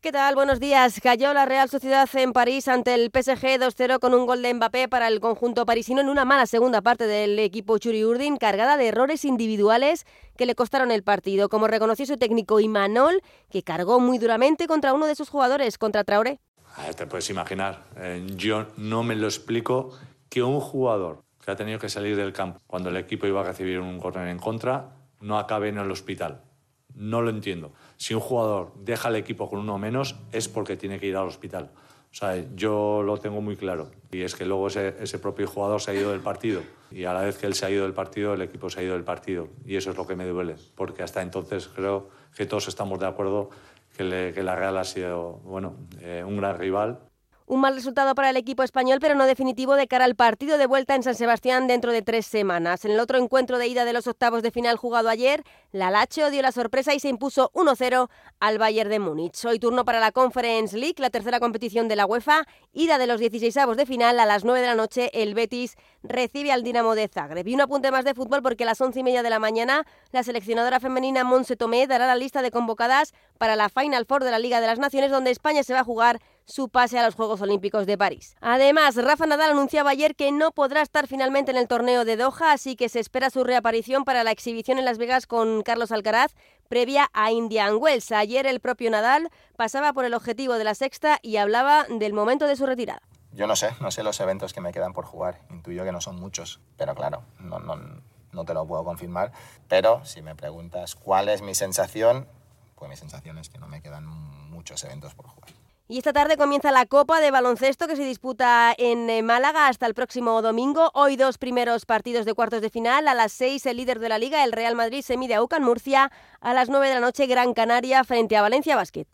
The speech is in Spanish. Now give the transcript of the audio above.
¿Qué tal? Buenos días. Cayó la Real Sociedad en París ante el PSG 2-0 con un gol de Mbappé para el conjunto parisino en una mala segunda parte del equipo Churi Urdin, cargada de errores individuales que le costaron el partido, como reconoció su técnico Imanol, que cargó muy duramente contra uno de sus jugadores, contra Traoré. Te puedes imaginar, eh, yo no me lo explico que un jugador que ha tenido que salir del campo cuando el equipo iba a recibir un córner en contra no acabe en el hospital. No lo entiendo. Si un jugador deja el equipo con uno menos es porque tiene que ir al hospital. O sea, yo lo tengo muy claro. Y es que luego ese, propio jugador se ha ido del partido. Y a la vez que él se ha ido del partido, el equipo se ha ido del partido. Y eso es lo que me duele. Porque hasta entonces creo que todos estamos de acuerdo que, que la Real ha sido bueno, eh, un gran rival un mal resultado para el equipo español, pero no definitivo de cara al partido de vuelta en San Sebastián dentro de tres semanas. En el otro encuentro de ida de los octavos de final jugado ayer, la Lacho dio la sorpresa y se impuso 1-0 al Bayern de Múnich. Hoy turno para la Conference League, la tercera competición de la UEFA. Ida de los 16avos de final a las 9 de la noche, el Betis recibe al Dinamo de Zagreb. Y un apunte más de fútbol porque a las once y media de la mañana la seleccionadora femenina Monse Tomé dará la lista de convocadas para la Final Four de la Liga de las Naciones, donde España se va a jugar su pase a los Juegos Olímpicos de París. Además, Rafa Nadal anunciaba ayer que no podrá estar finalmente en el torneo de Doha, así que se espera su reaparición para la exhibición en Las Vegas con Carlos Alcaraz previa a Indian Wells. Ayer el propio Nadal pasaba por el objetivo de la sexta y hablaba del momento de su retirada. Yo no sé, no sé los eventos que me quedan por jugar. Intuyo que no son muchos, pero claro, no, no, te lo puedo confirmar. Pero si me preguntas cuál es mi sensación, pues mi sensación es que no me quedan muchos eventos por jugar. Y esta tarde comienza la Copa de Baloncesto que se disputa en eh, Málaga hasta el próximo domingo. Hoy dos primeros partidos de cuartos de final. A las seis el líder de la liga, el Real Madrid, se mide a UCAN Murcia. A las nueve de la noche Gran Canaria frente a Valencia Basket.